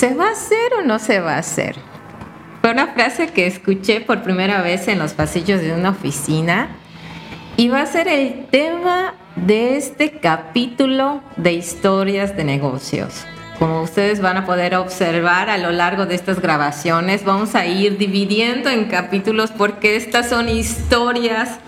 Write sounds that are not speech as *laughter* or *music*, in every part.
¿se va a hacer o no se va a hacer? Fue una frase que escuché por primera vez en los pasillos de una oficina y va a ser el tema de este capítulo de historias de negocios. Como ustedes van a poder observar a lo largo de estas grabaciones, vamos a ir dividiendo en capítulos porque estas son historias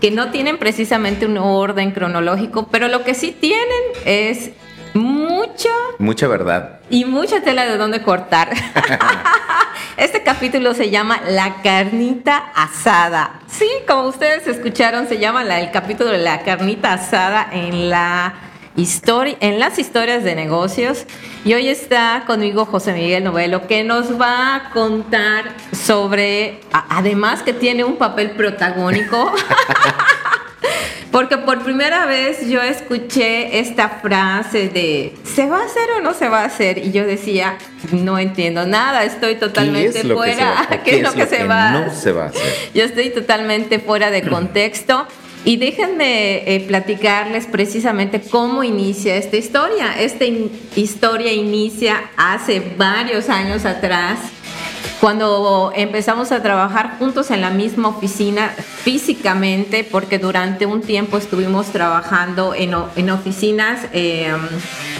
que no tienen precisamente un orden cronológico, pero lo que sí tienen es mucha... Mucha verdad. Y mucha tela de dónde cortar. *laughs* *laughs* este capítulo se llama La carnita asada. Sí, como ustedes escucharon, se llama el capítulo de la carnita asada en la historia, en las historias de negocios. Y hoy está conmigo José Miguel Novelo, que nos va a contar sobre, además que tiene un papel protagónico. *laughs* *laughs* Porque por primera vez yo escuché esta frase de ¿se va a hacer o no se va a hacer? Y yo decía, no entiendo nada, estoy totalmente fuera. *laughs* ¿Qué, es lo que, se, va? a hacer? Yo estoy totalmente fuera de *clears throat* contexto. Y déjenme eh, platicarles precisamente cómo inicia esta historia. Esta historia inicia hace varios años atrás cuando empezamos a trabajar juntos en la misma oficina físicamente, porque durante un tiempo estuvimos trabajando en, oficinas em,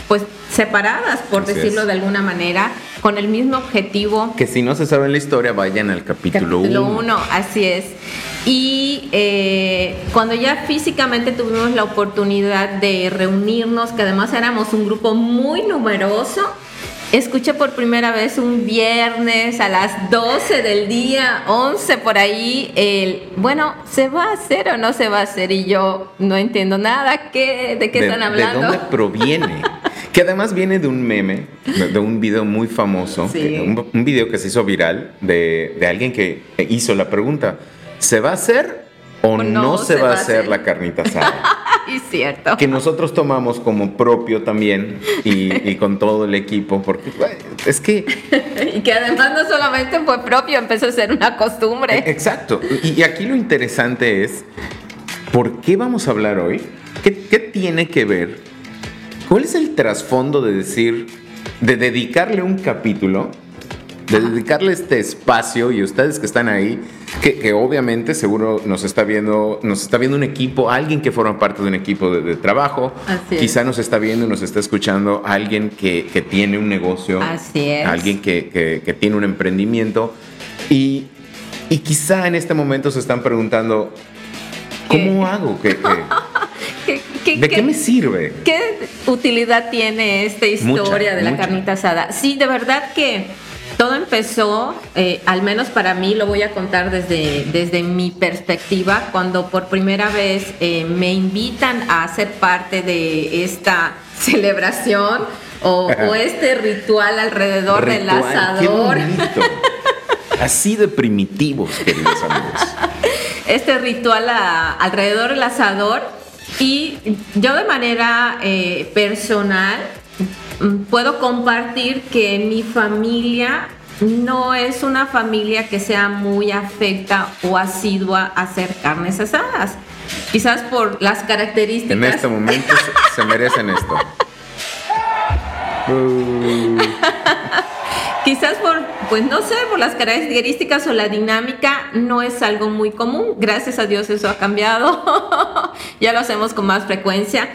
pues separadas, por decirlo de alguna manera, con el mismo objetivo. Que si no se sabe la historia, vayan al capítulo 1. 1, así es. Y eh, cuando ya físicamente tuvimos la oportunidad de reunirnos, que además éramos un grupo muy numeroso, Escuché por primera vez un viernes a las 12 del día, 11 por ahí, el, bueno, ¿se va a hacer o no se va a hacer? Y yo no entiendo nada, ¿qué, ¿de qué están hablando? ¿De dónde proviene? *laughs* que además viene de un meme, de un video muy famoso, un, video que se hizo viral de, de alguien que hizo la pregunta, ¿se va a hacer o, no, se, va, a hacer, la carnita asada. *laughs* *laughs* es cierto. Que nosotros tomamos como propio también y, con todo el equipo, porque es que... *laughs* y que además no solamente fue propio, empezó a ser una costumbre. E, exacto. Y, aquí lo interesante es, ¿por qué vamos a hablar hoy? ¿Qué, qué tiene que ver? ¿Cuál es el trasfondo de decir, de dedicarle un capítulo? de dedicarle este espacio y ustedes que están ahí, que, obviamente seguro nos está viendo, nos está viendo un equipo, alguien que forma parte de un equipo de, trabajo, quizá nos está viendo y nos está escuchando alguien que, tiene un negocio, alguien que, tiene un emprendimiento. Y, quizá en este momento se están preguntando, ¿cómo hago? *laughs* ¿De qué, me sirve? ¿Qué utilidad tiene esta historia de la carnita asada? Sí, de verdad que todo empezó, eh, al menos para mí, lo voy a contar desde, desde mi perspectiva, cuando por primera vez eh, me invitan a ser parte de esta *laughs* celebración o, este ritual alrededor del asador. *laughs* Así de primitivos, queridos amigos. Este ritual alrededor del asador y yo de manera eh, personal puedo compartir que mi familia no es una familia que sea muy afecta o asidua a hacer carnes asadas. Quizás por las características. En este momento se, merecen esto. *laughs* Quizás por, pues no sé, por las características o la dinámica no es algo muy común. Gracias a Dios eso ha cambiado. *laughs* ya lo hacemos con más frecuencia.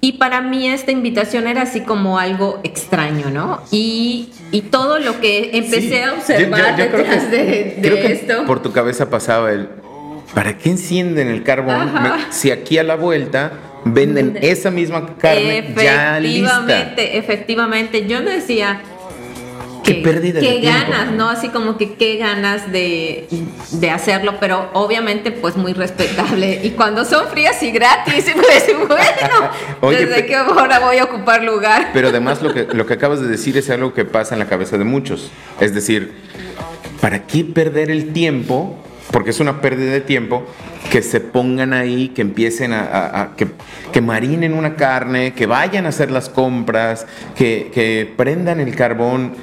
Y para mí esta invitación era así como algo extraño, ¿no? Y, y todo lo que empecé a observar detrás de, esto. por tu cabeza pasaba el, ¿para qué encienden el carbón si aquí a la vuelta venden esa misma carne ya lista? Efectivamente, efectivamente. Yo decía, qué, pérdida qué ganas, ¿no? Así como que qué ganas de, hacerlo, pero obviamente pues muy respetable. Y cuando son frías y gratis, *laughs* pues bueno, desde que ahora voy a ocupar lugar. Pero además lo que, lo que acabas de decir es algo que pasa en la cabeza de muchos. Es decir, ¿para qué perder el tiempo? Porque es una pérdida de tiempo que se pongan ahí, que empiecen a, que, que, marinen una carne, que vayan a hacer las compras, que, que prendan el carbón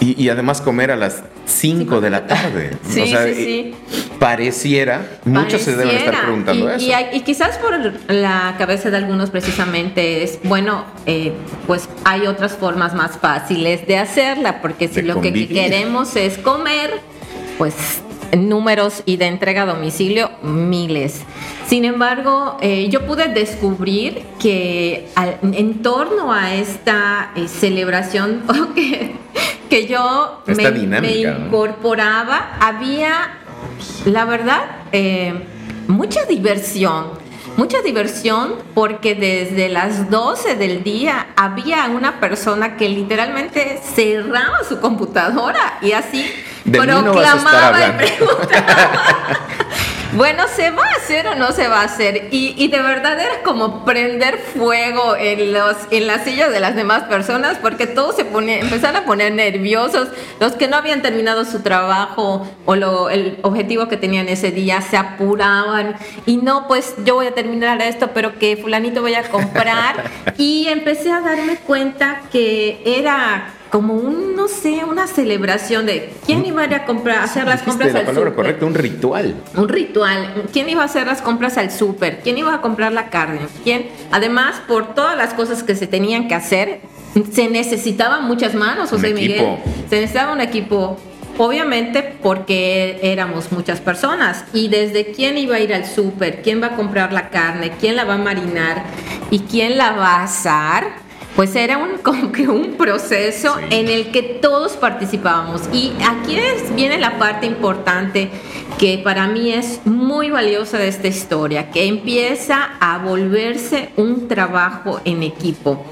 y, además comer a las 5 de la tarde. *laughs* Sí, sí, sí. pareciera, muchos se deben estar preguntando eso. Y, quizás por la cabeza de algunos precisamente es, bueno, eh, pues hay otras formas más fáciles de hacerla, porque si lo que queremos es comer, pues números y de entrega a domicilio, miles. Sin embargo, eh, yo pude descubrir que en torno a esta eh, celebración *laughs* que, yo me, incorporaba, había, la verdad, eh, mucha diversión. Mucha diversión porque desde las 12 del día había una persona que literalmente cerraba su computadora y así proclamaba y preguntaba. *laughs* bueno, ¿se va a hacer o no se va a hacer? Y, de verdad era como prender fuego en, los, en las sillas de las demás personas porque todos se ponían, empezaron a poner nerviosos. Los que no habían terminado su trabajo o lo, el objetivo que tenían ese día se apuraban y no, pues yo voy a terminar esto, pero que fulanito voy a comprar. *laughs* y empecé a darme cuenta que era como un, no sé, una celebración de quién iba a ir a comprar, hacer las compras la palabra correcta, un ritual. Un ritual. ¿Quién iba a hacer las compras al súper? ¿Quién iba a comprar la carne? ¿Quién? Además, por todas las cosas que se tenían que hacer, se necesitaban muchas manos, José Miguel. Se necesitaba un equipo Obviamente porque éramos muchas personas y desde quién iba a ir al súper, quién va a comprar la carne, quién la va a marinar y quién la va a asar, pues era un, *laughs* como que un proceso en el que todos participábamos. Y aquí es, viene la parte importante que para mí es muy valiosa de esta historia, que empieza a volverse un trabajo en equipo.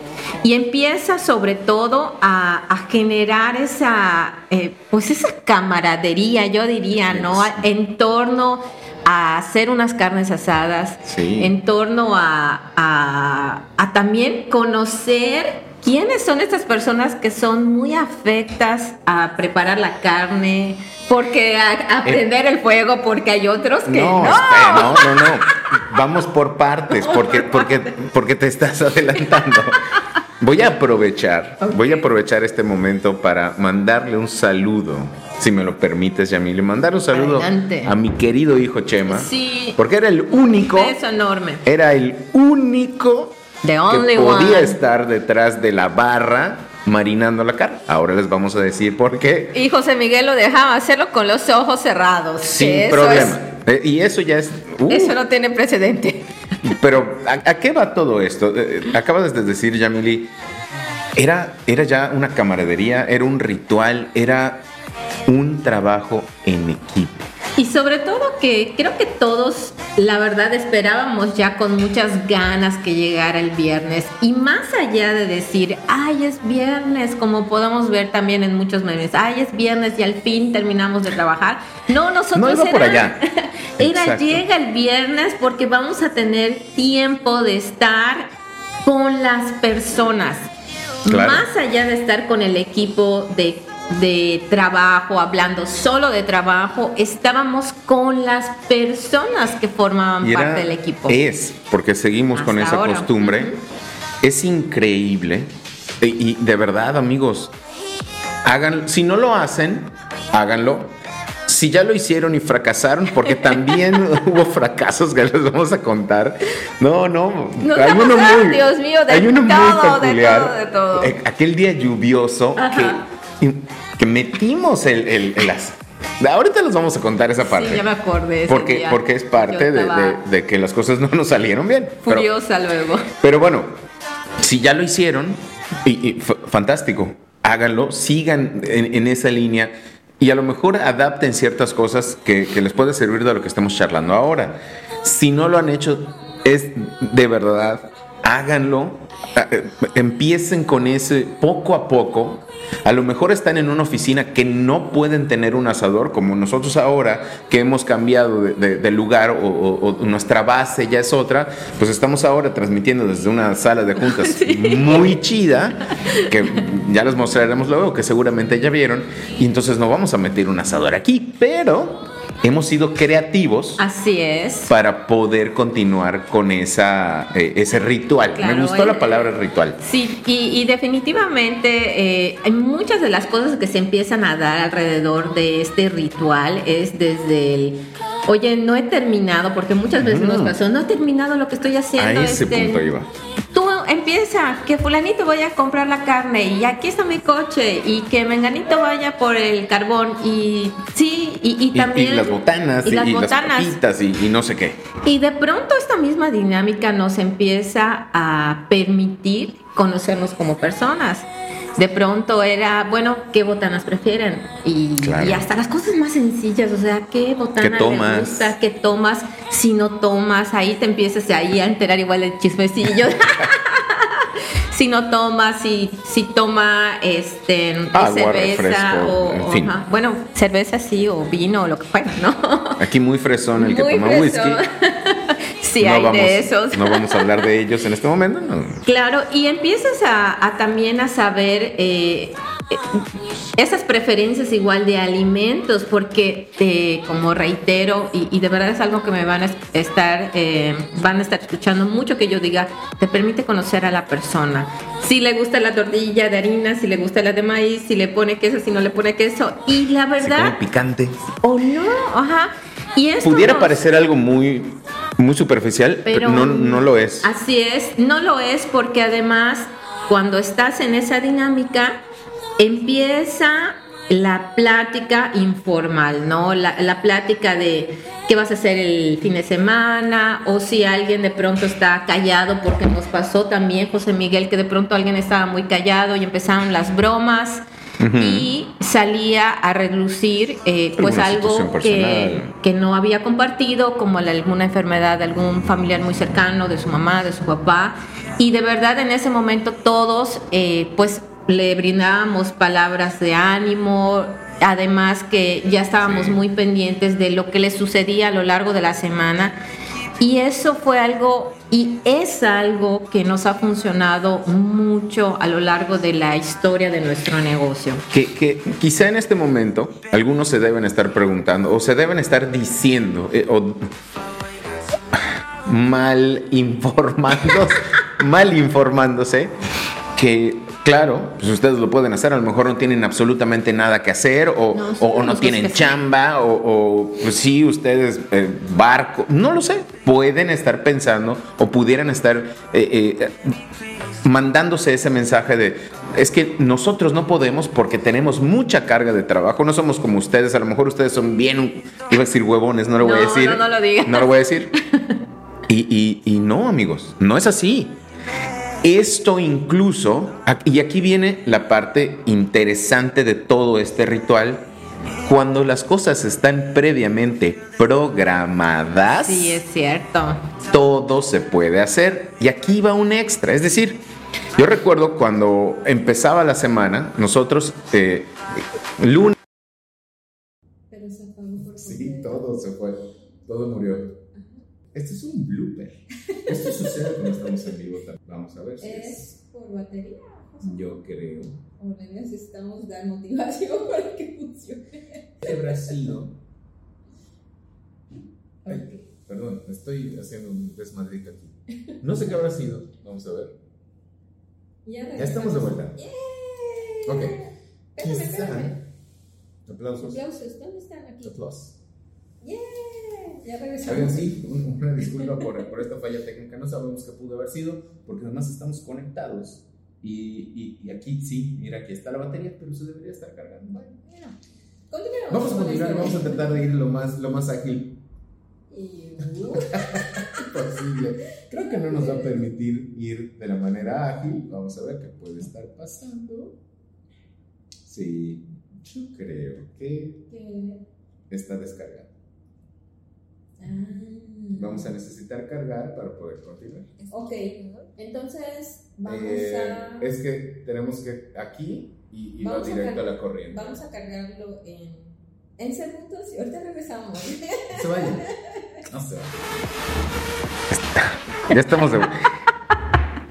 Y empieza sobre todo a, generar esa, eh, pues esa camaradería, yo diría, ¿no? En torno a hacer unas carnes asadas, en torno a, también conocer quiénes son estas personas que son muy afectas a preparar la carne, porque a, aprender el fuego, porque hay otros que no. No, no, no, Vamos por partes, porque, porque, porque te estás *laughs* adelantando. Voy a aprovechar, voy a aprovechar este momento para mandarle un saludo, si me lo permites, Yamile, mandar un saludo a mi querido hijo Chema. Sí. Porque era el único. Beso enorme. Era el único que podía estar detrás de la barra marinando la carne. Ahora les vamos a decir por qué. Y José Miguel lo dejaba hacerlo con los ojos cerrados. Sin problema. Eh, y eso ya es... Uh. Eso no tiene precedente. Pero, ¿a, qué va todo esto? Eh, eh, acabas de decir, Yamili, era, era ya una camaradería, era un ritual, era un trabajo en equipo. Y sobre todo que creo que todos, la verdad, esperábamos ya con muchas ganas que llegara el viernes. Y más allá de decir, ay, es viernes, como podemos ver también en muchos memes, ay, es viernes y al fin terminamos de trabajar. No, nosotros no por allá. *laughs* era llega el viernes porque vamos a tener tiempo de estar con las personas. Más allá de estar con el equipo de de trabajo, hablando solo de trabajo, estábamos con las personas que formaban parte del equipo. Es, porque seguimos con esa costumbre. Es increíble. Y, de verdad, amigos, hagan, si no lo hacen, háganlo. Si ya lo hicieron y fracasaron, porque también *laughs* hubo fracasos que les vamos a contar. No, no. hay uno muy, Dios mío, de hay uno muy peculiar. De todo, eh, Aquel día lluvioso que que metimos el, el, Ahorita les vamos a contar esa parte. Sí, ya me acordé. Porque, porque es parte de, que las cosas no nos salieron bien. Furiosa luego. Pero bueno, si ya lo hicieron, y, fantástico, háganlo, sigan en, esa línea y a lo mejor adapten ciertas cosas que, que les puede servir de lo que estamos charlando ahora. Si no lo han hecho, es de verdad, háganlo, eh, empiecen con ese poco a poco a lo mejor están en una oficina que no pueden tener un asador, como nosotros ahora que hemos cambiado de, lugar o, nuestra base ya es otra, pues estamos ahora transmitiendo desde una sala de juntas *laughs* muy chida, que ya les mostraremos luego, que seguramente ya vieron, y entonces no vamos a meter un asador aquí, pero hemos sido creativos. Así es. Para poder continuar con esa, eh, ese ritual. Me gustó la eh, palabra ritual. Sí, y, definitivamente eh, hay muchas de las cosas que se empiezan a dar alrededor de este ritual es desde el oye, no he terminado, porque muchas veces nos pasó, no he terminado lo que estoy haciendo. A ese este, punto iba. Empieza, que fulanito vaya a comprar la carne y aquí está mi coche y que menganito vaya por el carbón y sí, y, también... y, las botanas, y las botanas. y, no sé qué. Y de pronto esta misma dinámica nos empieza a permitir conocernos como personas. De pronto era, bueno, ¿qué botanas prefieren? Y, Claro. y hasta las cosas más sencillas, o sea, ¿qué botana ¿Qué tomas? gusta? ¿Qué tomas? Si no tomas, ahí te empiezas ahí a enterar igual el chismecillo. *laughs* si no tomas, si, si toma este, Agua, cerveza refresco, o, en o- fin. ajá, bueno, cerveza sí o vino o lo que fuera, ¿no? Aquí muy fresón el que Muy toma fresón. whisky. *laughs* sí, no hay vamos, de esos. No vamos a hablar de ellos en este momento. no. Claro, y empiezas a, a también a saber eh, esas preferencias igual de alimentos, porque eh, como reitero, y, y de verdad es algo que me van a es- estar, eh, van a estar escuchando mucho que yo diga, te permite conocer a la persona. Si le gusta la tortilla de harina, si le gusta la de maíz, si le pone queso, si no le pone queso. Y la verdad, picante. o no, ajá. Y esto Pudiera parecer algo muy, muy superficial, pero, no, no lo es. Así es, no lo es porque además cuando estás en esa dinámica empieza la plática informal, ¿no? La, la plática de qué vas a hacer el fin de semana o si alguien de pronto está callado porque nos pasó también José Miguel que de pronto alguien estaba muy callado y empezaron las bromas y salía a relucir eh, pues algo que, no había compartido, como la- alguna enfermedad de algún familiar muy cercano, de su mamá, de su papá. Y de verdad en ese momento todos eh, pues le brindábamos palabras de ánimo, además que ya estábamos Sí. muy pendientes de lo que le sucedía a lo largo de la semana. Y eso fue algo, y es algo que nos ha funcionado mucho a lo largo de la historia de nuestro negocio. Que, que quizá en este momento algunos se deben estar preguntando o se deben estar diciendo eh, o mal informándose, *laughs* mal informándose que claro, pues ustedes lo pueden hacer, a lo mejor no tienen absolutamente nada que hacer o No, o- o no tienen chamba o, o, pues sí, ustedes eh, barco, no lo sé, pueden estar pensando o pudieran estar... eh, eh, mandándose ese mensaje de es que nosotros no podemos porque tenemos mucha carga de trabajo, no somos como ustedes, a lo mejor ustedes son bien, iba a decir huevones, no lo voy a No, decir. no, no lo digas. No lo voy a decir. *laughs* Y, y- y no, amigos, no es así. Esto incluso, y aquí viene la parte interesante de todo este ritual, cuando las cosas están previamente programadas Sí, es cierto. todo se puede hacer. Y aquí va un extra. Es decir, yo recuerdo cuando empezaba la semana, nosotros, eh, lunes. Sí, todo se fue. Todo murió. Este es un blooper. Esto sucede cuando estamos en vivo. Vamos a ver si Es por batería, José. Yo creo O le necesitamos dar motivación *laughs* para que funcione. habrá sido. Ay, perdón, estoy haciendo un desmadrito aquí. No sé qué habrá sido. Vamos a ver. Ya, Ya estamos de vuelta. ¡Yay! Ok. Espérame, Quizá- espérame. Aplausos. Aplausos, ¿dónde están aquí? Aplausos. ¡Yeah! Ya regresamos. sí, un- una disculpa por, por esta falla técnica. No sabemos qué pudo haber sido, porque además estamos conectados. Y, y- y aquí sí, mira, aquí está la batería, pero se debería estar cargando. Bueno, Bueno, continuemos. vamos a con continuar, vamos a tratar de ir lo más, lo más ágil Y, uh, *laughs* posible. Creo que no nos va a permitir ir de la manera ágil. Vamos a ver qué puede estar pasando. Sí, yo creo que que- está descargado. Vamos a necesitar cargar para poder continuar. Ok, entonces vamos Eh, a. Es que tenemos que aquí y, y va a directo a la corriente. Vamos a cargarlo en, en segundos y ahorita regresamos. *laughs* Se vaya. No se vaya. Ya estamos de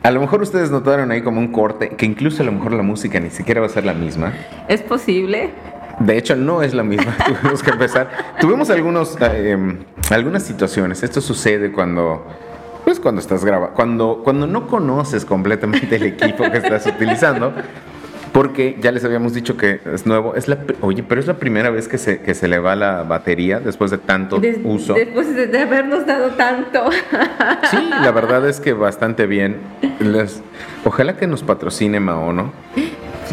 A lo mejor ustedes notaron ahí como un corte, que incluso a lo mejor la música ni siquiera va a ser la misma. ¿Es posible? De hecho, no es la misma. *laughs* Tuvimos que empezar. Tuvimos algunos, eh, algunas situaciones. Esto sucede cuando, pues, cuando estás grabando, cuando, cuando no conoces completamente el equipo que estás utilizando. Porque ya les habíamos dicho que es nuevo. Es la, oye, pero es la primera vez que se, que se le va la batería después de tanto Des- uso. Después de, de habernos dado tanto. *laughs* Sí, la verdad es que bastante bien. Les- ojalá que nos patrocine Maono.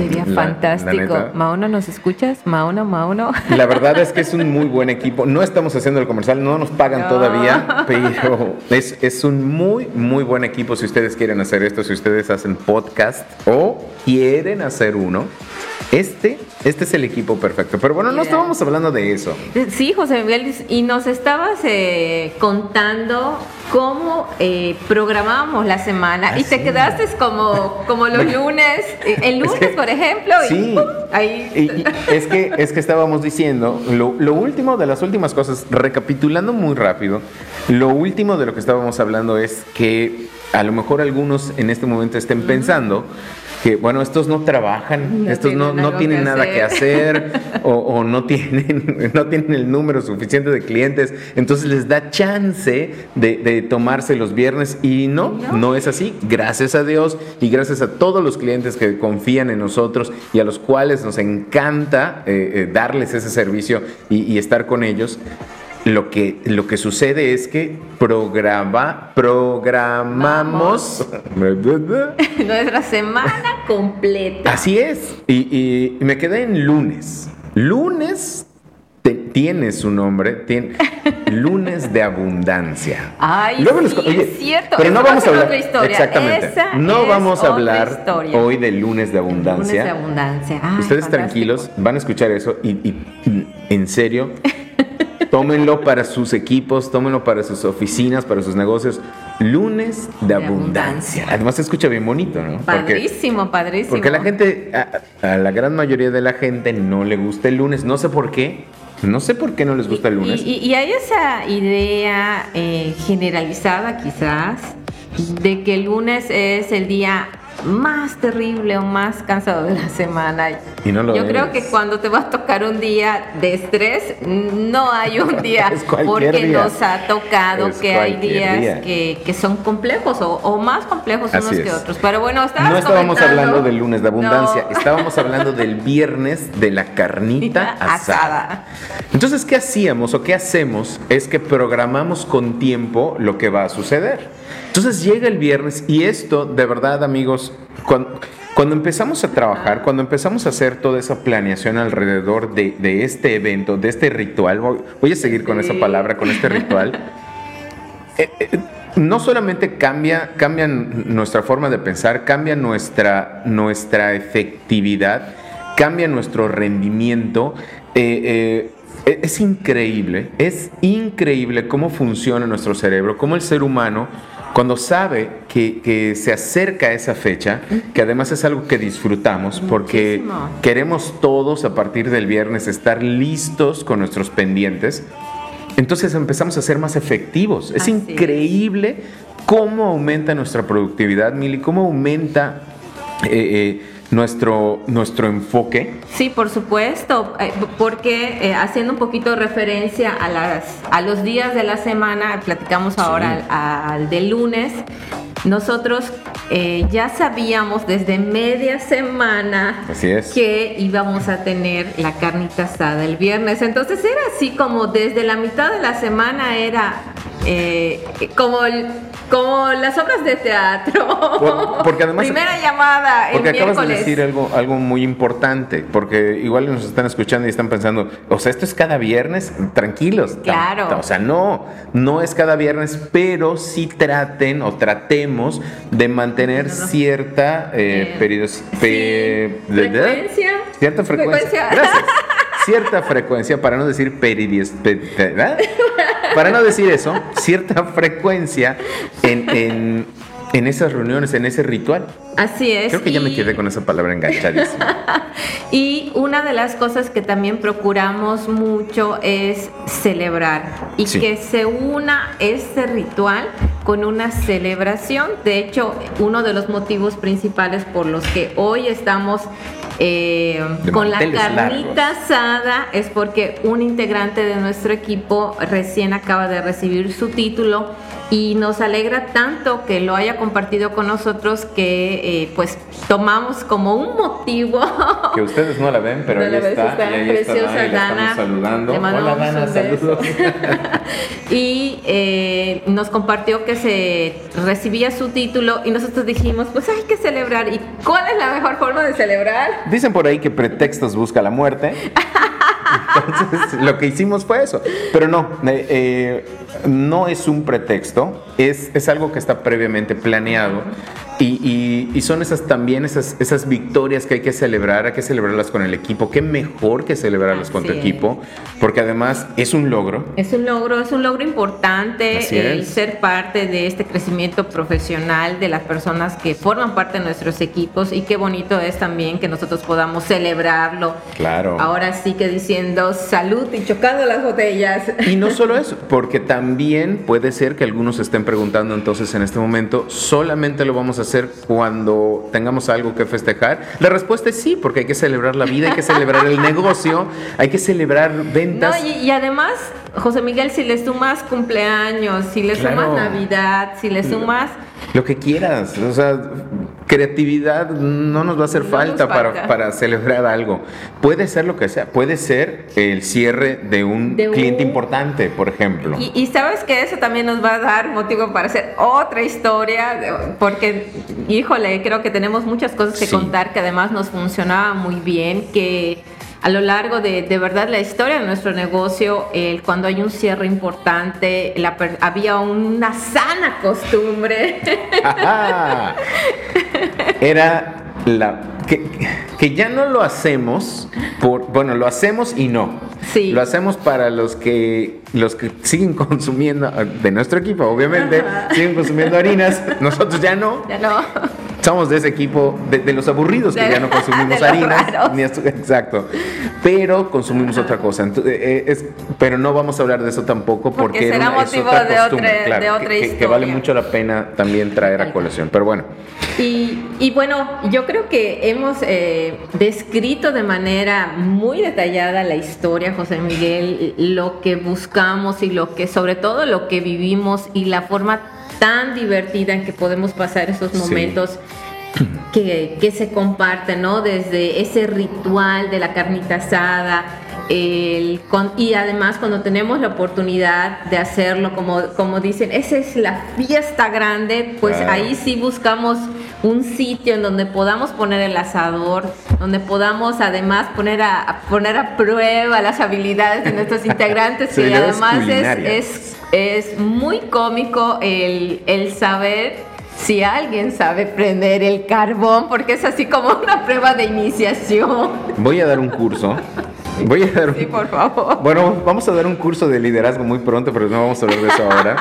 Sería La- la fantástico. Maono, ¿nos escuchas? Maono, Maono. *laughs* La verdad es que es un muy buen equipo. No estamos haciendo el comercial, no nos pagan No. todavía, pero es, es un muy, muy buen equipo si ustedes quieren hacer esto, si ustedes hacen podcast o quieren hacer uno. Este, este es el equipo perfecto. Pero bueno, no estábamos hablando de eso. Sí, José Miguel, y nos estabas eh, contando cómo eh, programábamos la semana Ah, y te sí. quedaste como, como los lunes, eh, el lunes, que- por ejemplo, y Sí. ¡pum! ahí. Y, y es, que, es que estábamos diciendo, lo, lo último de las últimas cosas, recapitulando muy rápido, lo último de lo que estábamos hablando es que a lo mejor algunos en este momento estén pensando que, bueno, estos no trabajan, No estos no, tienen no tienen que nada que hacer *laughs* o, o no, tienen, *laughs* no tienen el número suficiente de clientes, entonces les da chance de, de tomarse los viernes y no, No. no es así. Gracias a Dios y gracias a todos los clientes que confían en nosotros y a los cuales nos encanta eh, eh, darles ese servicio y, y estar con ellos. Lo que, lo que sucede es que programa, programamos. *laughs* Nuestra semana completa. Así es. Y, me quedé en lunes. Lunes te- tiene su nombre. Tiene, lunes de abundancia. Ay, Luego sí, oye, es cierto. Pero no vamos a hablar. otra historia. Exactamente. Esa no vamos a hablar historia. hoy de lunes de abundancia. Lunes de abundancia. Ay, Ustedes fantástico. tranquilos, van a escuchar eso y, y, en serio, *laughs* tómenlo para sus equipos, tómenlo para sus oficinas, para sus negocios. Lunes de, De abundancia. abundancia. Además se escucha bien bonito, ¿no? Porque- Padrísimo, padrísimo. porque la gente, a, a la gran mayoría de la gente no le gusta el lunes. No sé por qué. No sé por qué no les gusta el lunes. Y, y- y hay esa idea eh, generalizada quizás de que el lunes es el día más terrible o más cansado de la semana. Y no lo Yo creo que cuando te va a tocar un día de estrés, no hay un *laughs* día, porque día. nos ha tocado Es que hay días día. que, que son complejos o, o más complejos Así unos es. que otros. Pero bueno, estabas No estábamos comentando- hablando del lunes de abundancia, No. *laughs* estábamos hablando del viernes de la carnita *laughs* Asada. asada. Entonces, ¿qué hacíamos o qué hacemos? Es que programamos con tiempo lo que va a suceder. Entonces llega el viernes y esto, de verdad, amigos, cuando, cuando empezamos a trabajar, cuando empezamos a hacer toda esa planeación alrededor de, de este evento, de este ritual, voy, voy a seguir con esa Sí. palabra, con este ritual. *laughs* Eh, eh, no solamente cambia, cambia nuestra forma de pensar, cambia nuestra, nuestra efectividad, cambia nuestro rendimiento. eh, eh, es increíble, es increíble cómo funciona nuestro cerebro, cómo el ser humano, cuando sabe que, que se acerca a esa fecha, que además es algo que disfrutamos, porque Muchísimo. queremos todos a partir del viernes estar listos con nuestros pendientes, entonces empezamos a ser más efectivos. Es Así increíble cómo aumenta nuestra productividad, Mili, cómo aumenta eh, eh, nuestro, nuestro enfoque. Sí, por supuesto, eh, porque eh, haciendo un poquito referencia a, las, a los días de la semana, platicamos ahora al, al del lunes, nosotros eh, ya sabíamos desde media semana Así es. que íbamos a tener la carnita asada el viernes. Entonces era así como desde la mitad de la semana era eh, como, el- como las obras de teatro. Por- porque además- Primera llamada el Porque acabas de miércoles. decir algo, algo muy importante, porque igual nos están escuchando y están pensando, o sea, esto es cada viernes, tranquilos. Claro. O sea, no, no es cada viernes, pero sí traten o tratemos de mantener No, no. cierta eh, Eh, sí, pe- frecuencia. Cierta frecuencia. Frecuencia. Gracias. *laughs* Cierta frecuencia, para no decir peridies. Para no decir eso, cierta frecuencia en, en, en esas reuniones, en ese ritual. Así es. Creo que ya me y- quedé con esa palabra enganchadísima. *laughs* Y una de las cosas que también procuramos mucho es celebrar y Sí. que se una este ritual con una celebración. De hecho, uno de los motivos principales por los que hoy estamos eh, con la carnita largos. asada es porque un integrante de nuestro equipo recién acaba de recibir su título y nos alegra tanto que lo haya compartido con nosotros que eh, pues tomamos como un motivo. *laughs* Que ustedes no la ven, pero No ahí está. está y ahí preciosa está Dana, Dana. saludando. Hola Dana, saludos. *laughs* y eh, nos compartió que se recibía su título y nosotros dijimos, pues hay que celebrar. ¿Y cuál es la mejor forma de celebrar? Dicen por ahí que pretextos busca la muerte. *laughs* Entonces, lo que hicimos fue eso. Pero no, eh, no es un pretexto, es, es algo que está previamente planeado. Y, y- y son esas también esas, esas victorias que hay que celebrar, hay que celebrarlas con el equipo. Qué mejor que celebrarlas con tu es. equipo, porque además es un logro. Es un logro, es un logro importante el ser parte de este crecimiento profesional de las personas que forman parte de nuestros equipos y qué bonito es también que nosotros podamos celebrarlo. Claro. Ahora sí que diciendo salud y chocando las botellas. Y no solo *laughs* eso, porque también puede ser que algunos estén preguntando entonces en este momento, ¿solamente lo vamos a hacer cuando tengamos algo que festejar? La respuesta es sí, porque hay que celebrar la vida, hay que celebrar el negocio, hay que celebrar No, ventas. y, y además, José Miguel, si le sumas cumpleaños, si le Claro. sumas Navidad, si le sumas... Lo que quieras, o sea, creatividad no nos va a hacer No falta, Para, para celebrar algo. Puede ser lo que sea, puede ser el cierre de un De un- cliente importante, por ejemplo. Y, y sabes que eso también nos va a dar motivo para hacer otra historia, porque, híjole, creo que tenemos muchas cosas que Sí. contar que además nos funcionaba muy bien, que a lo largo de, de verdad la historia de nuestro negocio, cuando hay un cierre importante, la había una sana costumbre. Era la que, que ya no lo hacemos por bueno lo hacemos y no. Sí. lo hacemos para los que los que siguen *laughs* consumiendo de nuestro equipo obviamente siguen consumiendo harinas. Nosotros ya no. Ya no. somos de ese equipo de, de los aburridos que De- ya no *laughs* consumimos harinas raros. ni esto- exacto. Pero consumimos otra cosa. Ento- eh, es- pero no vamos a hablar de eso tampoco porque, Porque era será una- es motivo otra de costumbre, otra- claro, de otra que- que- que vale historia. mucho la pena también traer a colación. Pero bueno Y, y bueno, yo creo que hemos eh, descrito de manera muy detallada la historia, José Miguel, lo que buscamos y lo que, sobre todo lo que vivimos y la forma tan divertida en que podemos pasar esos Sí. momentos que, que se comparten, ¿no? Desde ese ritual de la carnita asada. el con- y además cuando tenemos la oportunidad de hacerlo, como, como dicen, esa es la fiesta grande, pues Claro. ahí sí buscamos un sitio en donde podamos poner el asador, donde podamos además poner a, a poner a prueba las habilidades de nuestros *laughs* integrantes, que además es, es muy cómico el, el saber si alguien sabe prender el carbón, porque es así como una prueba de iniciación. Voy a dar un curso. Voy a dar un... Sí, por favor. Bueno, vamos a dar un curso de liderazgo muy pronto, pero no vamos a hablar de eso ahora.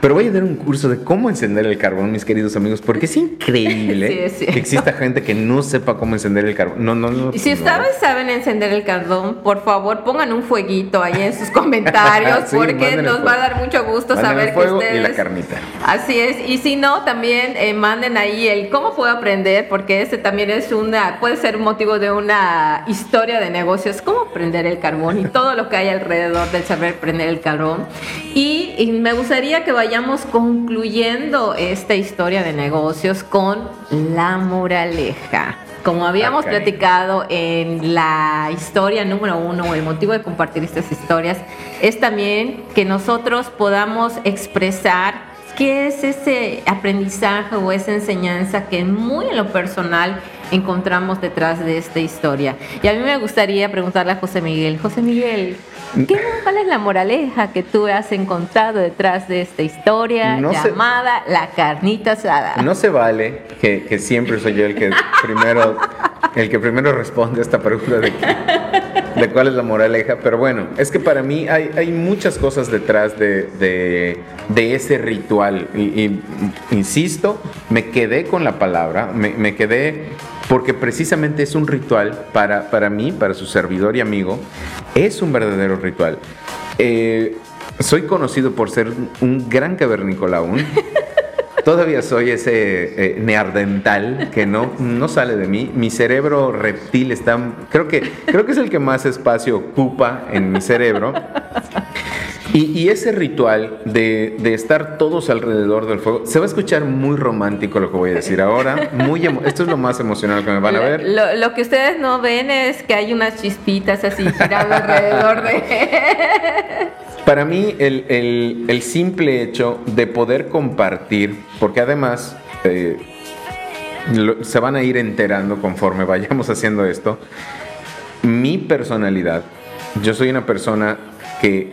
Pero voy a dar un curso de cómo encender el carbón, mis queridos amigos, porque es *laughs* increíble Sí, es que exista gente que no sepa cómo encender el carbón. No, no, no. Y si no. ustedes saben encender el carbón, por favor pongan un fueguito ahí en sus *laughs* comentarios, *laughs* Sí, porque nos va a dar mucho gusto Manden saber el fuego que ustedes. y la carnita. Así es, y si no, también eh, manden ahí el cómo puedo aprender, porque este también es una, puede ser motivo de una historia de negocios, cómo prender el carbón y todo lo que hay alrededor del saber prender el carbón. Y, y me gustaría que vayamos concluyendo esta historia de negocios con la moraleja. Como habíamos platicado en la historia número uno, el motivo de compartir estas historias, es también que nosotros podamos expresar qué es ese aprendizaje o esa enseñanza que muy en lo personal encontramos detrás de esta historia. Y a mí me gustaría preguntarle a José Miguel, José Miguel, ¿qué, ¿cuál es la moraleja que tú has encontrado detrás de esta historia No llamada La Carnita Asada? No se vale que, que siempre soy yo el que primero, el que primero responde a esta pregunta de, qué- de cuál es la moraleja, pero bueno, es que para mí hay, hay muchas cosas detrás de, de- de ese ritual. Y, y, insisto, me quedé con la palabra, me, me quedé porque precisamente es un ritual para, para mí, para su servidor y amigo, es un verdadero ritual. Eh, soy conocido por ser un gran cavernícola aún. *laughs* Todavía soy ese eh, neardental que no, no sale de mí. Mi cerebro reptil está. Creo que, creo que es el que más espacio ocupa en mi cerebro. Y, y ese ritual de, de estar todos alrededor del fuego, se va a escuchar muy romántico lo que voy a decir ahora. Muy esto es lo más emocional que me van a ver. Lo, lo que ustedes no ven es que hay unas chispitas así girando alrededor de... Para mí, el, el- el simple hecho de poder compartir, porque además eh, lo- se van a ir enterando conforme vayamos haciendo esto, mi personalidad, yo soy una persona que...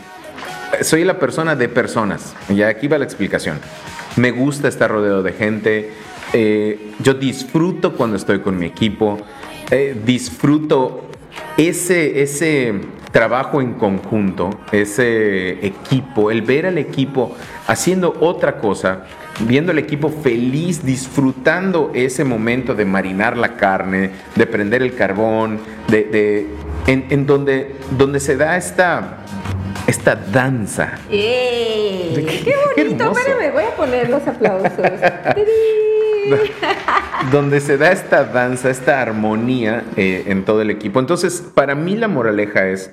Soy la persona de personas, y aquí va la explicación. Me gusta estar rodeado de gente, eh, yo disfruto cuando estoy con mi equipo, eh, disfruto ese, ese trabajo en conjunto, ese equipo, el ver al equipo haciendo otra cosa, viendo al equipo feliz, disfrutando ese momento de marinar la carne, de prender el carbón, de, en, en donde, donde se da esta, esta danza. ¡Ey! Qué- ¡Qué qué bonito! Espérame, voy a poner los aplausos. *laughs* Donde se da esta danza, esta armonía eh, en todo el equipo. Entonces, para mí la moraleja es,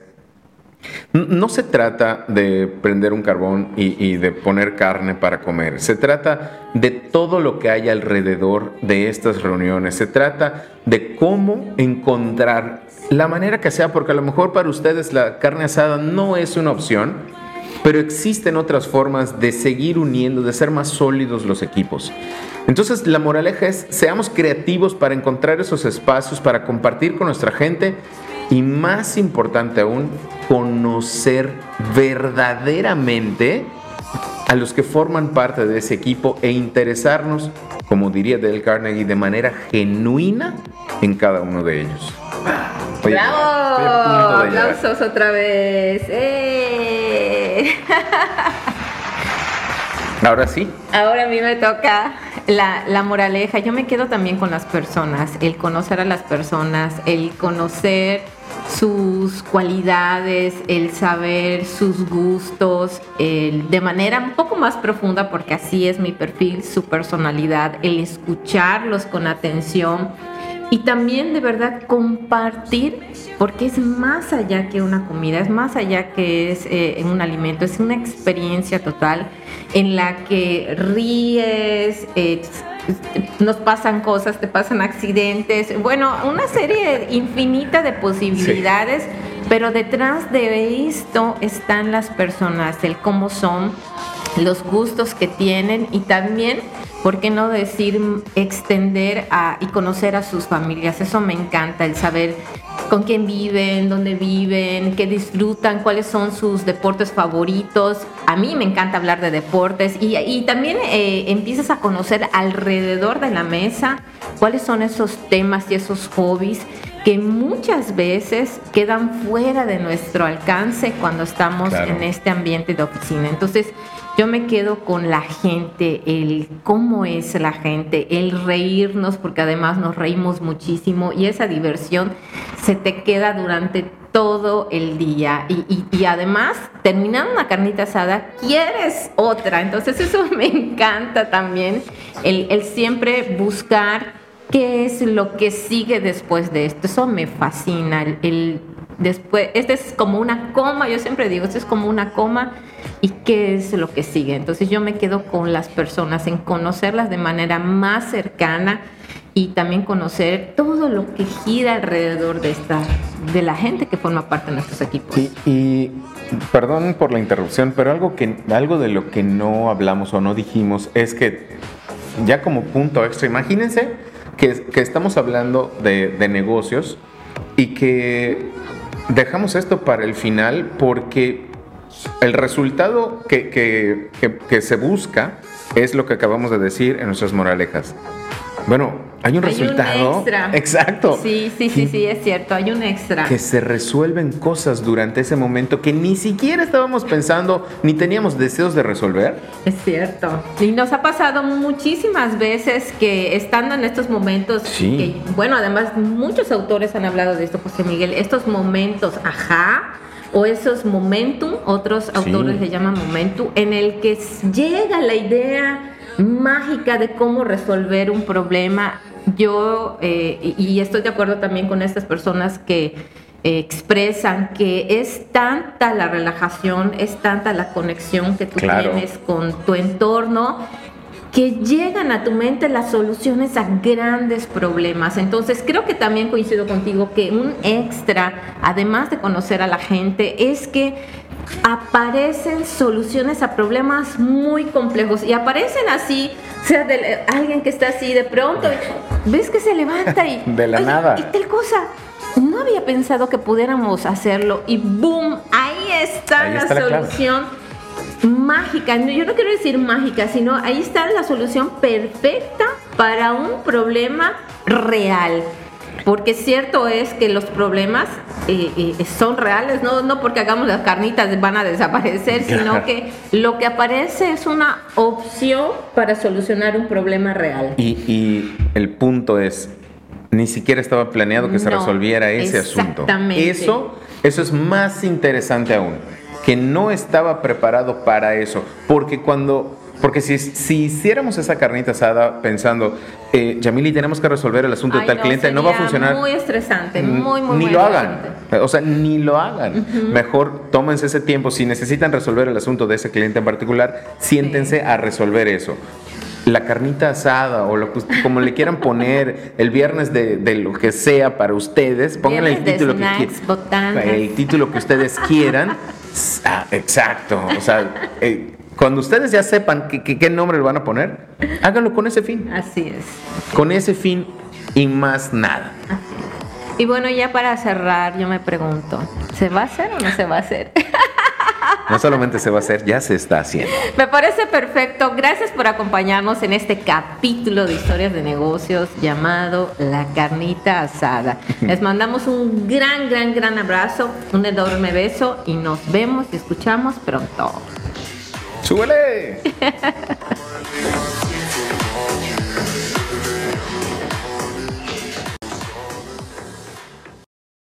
no se trata de prender un carbón y, de poner carne para comer, se trata de todo lo que hay alrededor de estas reuniones, se trata de cómo encontrar la manera que sea, porque a lo mejor para ustedes la carne asada no es una opción, pero existen otras formas de seguir uniendo, de ser más sólidos los equipos. Entonces la moraleja es, seamos creativos para encontrar esos espacios, para compartir con nuestra gente y más importante aún, conocer verdaderamente a los que forman parte de ese equipo e interesarnos, como diría Dale Carnegie, de manera genuina en cada uno de ellos. ¡Bravo! de. Aplausos otra vez. ¡Eh! Ahora sí, Ahora a mí me toca la, la moraleja. Yo me quedo también con las personas, el conocer a las personas, el conocer sus cualidades, el saber sus gustos, el, de manera un poco más profunda, porque así es mi perfil, su personalidad, el escucharlos con atención y también de verdad compartir, porque es más allá que una comida, es más allá que es eh, un alimento, es una experiencia total en la que ríes, eh, nos pasan cosas, te pasan accidentes, bueno, una serie infinita de posibilidades, pero detrás de esto están las personas, el cómo son, los gustos que tienen y también, ¿por qué no decir extender a, y conocer a sus familias? Eso me encanta, el saber con quién viven, dónde viven, qué disfrutan, cuáles son sus deportes favoritos. A mí me encanta hablar de deportes y, y también eh, empiezas a conocer alrededor de la mesa cuáles son esos temas y esos hobbies que muchas veces quedan fuera de nuestro alcance cuando estamos Claro. en este ambiente de oficina. Entonces, yo me quedo con la gente, el cómo es la gente, el reírnos, porque además nos reímos muchísimo y esa diversión se te queda durante todo el día. Y, y- y además, terminando una carnita asada, quieres otra. Entonces, eso *laughs* me encanta también, el, el siempre buscar qué es lo que sigue después de esto. Eso me fascina. El, después, este es como una coma, yo siempre digo, esto es como una coma y qué es lo que sigue. Entonces yo me quedo con las personas, en conocerlas de manera más cercana y también conocer todo lo que gira alrededor de esta, de la gente que forma parte de nuestros equipos. Y, y, perdón por la interrupción, pero algo, que, algo de lo que no hablamos o no dijimos es que, ya como punto extra, imagínense que, estamos hablando de, negocios y que dejamos esto para el final porque el resultado que- que se busca es lo que acabamos de decir en nuestras moralejas. Bueno, hay un Hay resultado. extra. Exacto. Sí, sí, sí, sí, es cierto, hay un extra. que se resuelven cosas durante ese momento que ni siquiera estábamos pensando ni teníamos deseos de resolver. Es cierto. Y nos ha pasado muchísimas veces que estando en estos momentos, Sí. que, bueno, además muchos autores han hablado de esto, José Miguel, estos momentos, ajá, o esos momentum, otros autores le llaman momentum, en el que llega la idea mágica de cómo resolver un problema. Yo, eh, y estoy de acuerdo también con estas personas que expresan que es tanta la relajación, es tanta la conexión que tú Claro. tienes con tu entorno que llegan a tu mente las soluciones a grandes problemas. Entonces creo que también coincido contigo que un extra, además de conocer a la gente, es que aparecen soluciones a problemas muy complejos y aparecen así, o sea, de, alguien que está así de pronto, y ves que se levanta y... *laughs* De la "Oye, nada". Y tal cosa, no había pensado que pudiéramos hacerlo y boom, ahí está Ahí la está la clave. solución mágica. Yo no quiero decir mágica, sino ahí está la solución perfecta para un problema real. Porque cierto es que los problemas eh, eh, son reales, no, no porque hagamos las carnitas van a desaparecer, *laughs* sino que lo que aparece es una opción para solucionar un problema real. Y, y el punto es, ni siquiera estaba planeado que se No, resolviera ese asunto. exactamente. Eso, eso es más interesante aún, que no estaba preparado para eso, porque cuando... Porque si, si hiciéramos esa carnita asada pensando, eh, Yamili, tenemos que resolver el asunto de tal cliente, no va a funcionar. Muy estresante, muy, muy ni muy lo hagan. O sea, ni lo hagan. Mejor tómense ese tiempo. Si necesitan resolver el asunto de ese cliente en particular, siéntense a resolver eso. La carnita asada o lo que como le quieran poner, el viernes de, de lo que sea para ustedes, pónganle el título que quieran. El título que ustedes quieran. Ah, exacto. O sea, eh, cuando ustedes ya sepan que- que- qué nombre le van a poner, háganlo con ese fin. Así es. Con ese fin y más nada. Y bueno, ya para cerrar, yo me pregunto, ¿se va a hacer o no se va a hacer? *laughs* No solamente se va a hacer, ya se está haciendo. Me parece perfecto. Gracias por acompañarnos en este capítulo de historias de negocios llamado La Carnita Asada. *laughs* Les mandamos un gran, gran, gran abrazo, un enorme beso y nos vemos y escuchamos pronto. ¡Súbele! *laughs*